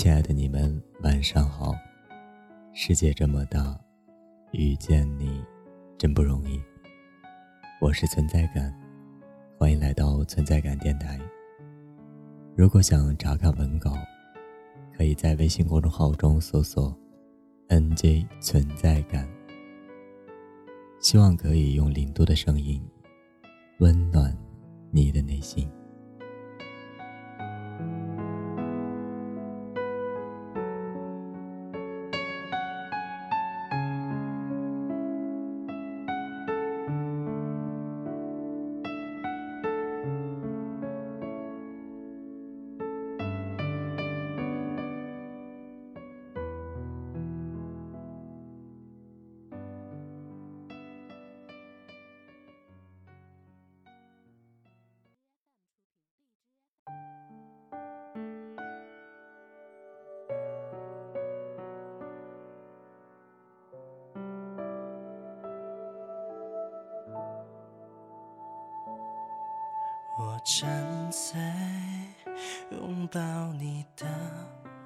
亲爱的你们，晚上好。世界这么大，遇见你真不容易。我是存在感，欢迎来到存在感电台。如果想查看文稿，可以在微信公众号中搜索 “nj 存在感”。希望可以用零度的声音，温暖你的内心。我站在拥抱你的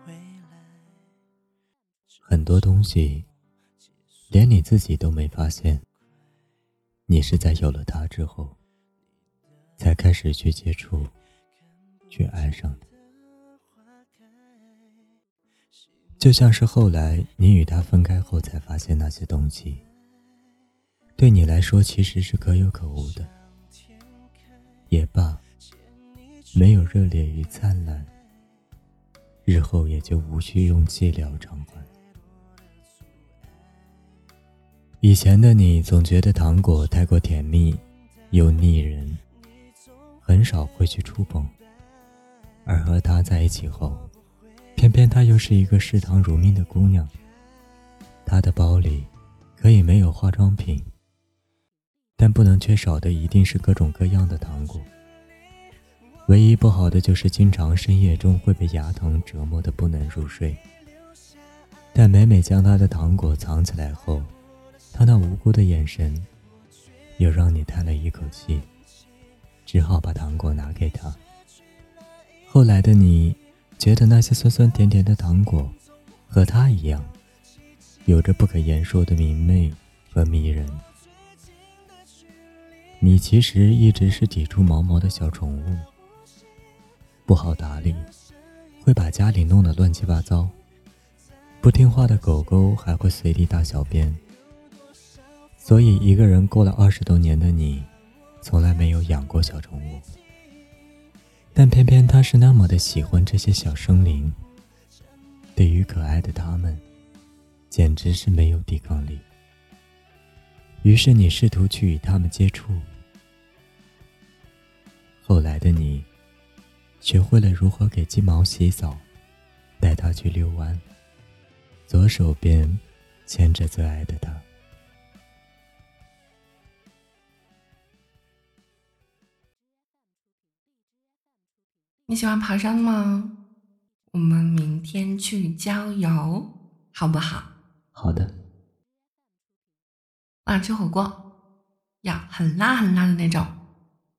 未来。很多东西，连你自己都没发现，你是在有了他之后，才开始去接触，去爱上的。就像是后来你与他分开后，才发现那些东西，对你来说其实是可有可无的。也罢，没有热烈与灿烂，日后也就无需用寂寥偿还。以前的你总觉得糖果太过甜蜜又腻人，很少会去触碰，而和他在一起后，偏偏她又是一个视糖如命的姑娘。她的包里可以没有化妆品。但不能缺少的一定是各种各样的糖果。唯一不好的就是经常深夜中会被牙疼折磨的不能入睡。但每每将他的糖果藏起来后，他那无辜的眼神，又让你叹了一口气，只好把糖果拿给他。后来的你，觉得那些酸酸甜甜的糖果，和他一样，有着不可言说的明媚和迷人。你其实一直是抵触毛毛的小宠物，不好打理，会把家里弄得乱七八糟。不听话的狗狗还会随地大小便。所以，一个人过了二十多年的你，从来没有养过小宠物。但偏偏他是那么的喜欢这些小生灵，对于可爱的他们，简直是没有抵抗力。于是，你试图去与他们接触。的你，学会了如何给金毛洗澡，带它去遛弯，左手边牵着最爱的他。你喜欢爬山吗？我们明天去郊游，好不好？好的。晚上吃火锅，要很辣很辣的那种。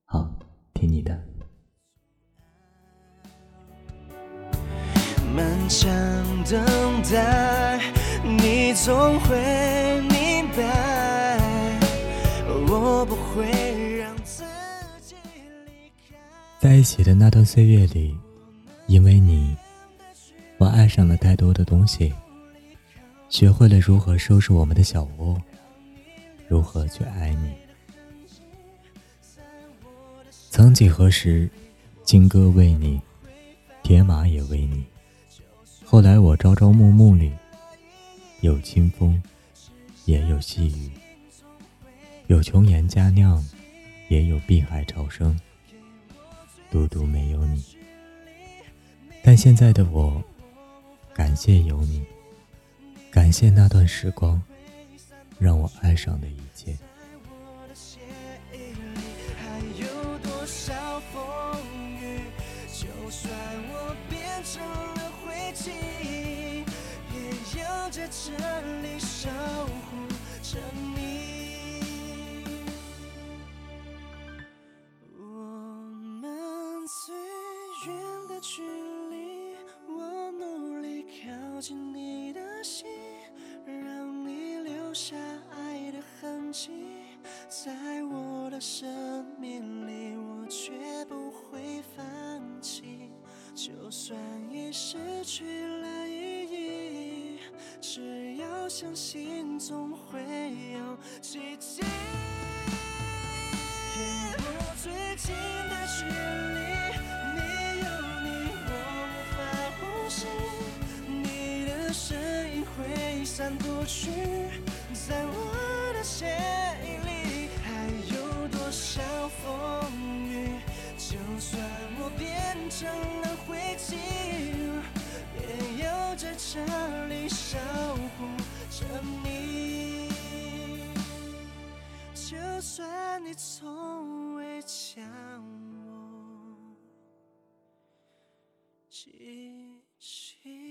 好。听你的。漫长等待，你总会明白，我不会让自己离开。在一起的那段岁月里，因为你，我爱上了太多的东西，学会了如何收拾我们的小窝，如何去爱你。曾几何时，金戈为你，铁马也为你。后来我朝朝暮暮里，有清风，也有细雨，有琼岩佳酿，也有碧海潮生，独独没有你。但现在的我，感谢有你，感谢那段时光，让我爱上的一切。在这里守护着你我们最远的距离我努力靠近你的心让你留下爱的痕迹在我的生命里我绝不会放弃。就算已失去相信，总会有奇迹。给我最近的距离，没有你我无法呼吸，你的身影挥散不去，在我的血液里还有多少风雨？就算我变成了灰烬，也要在这里守护着你。就算你从未将我记起。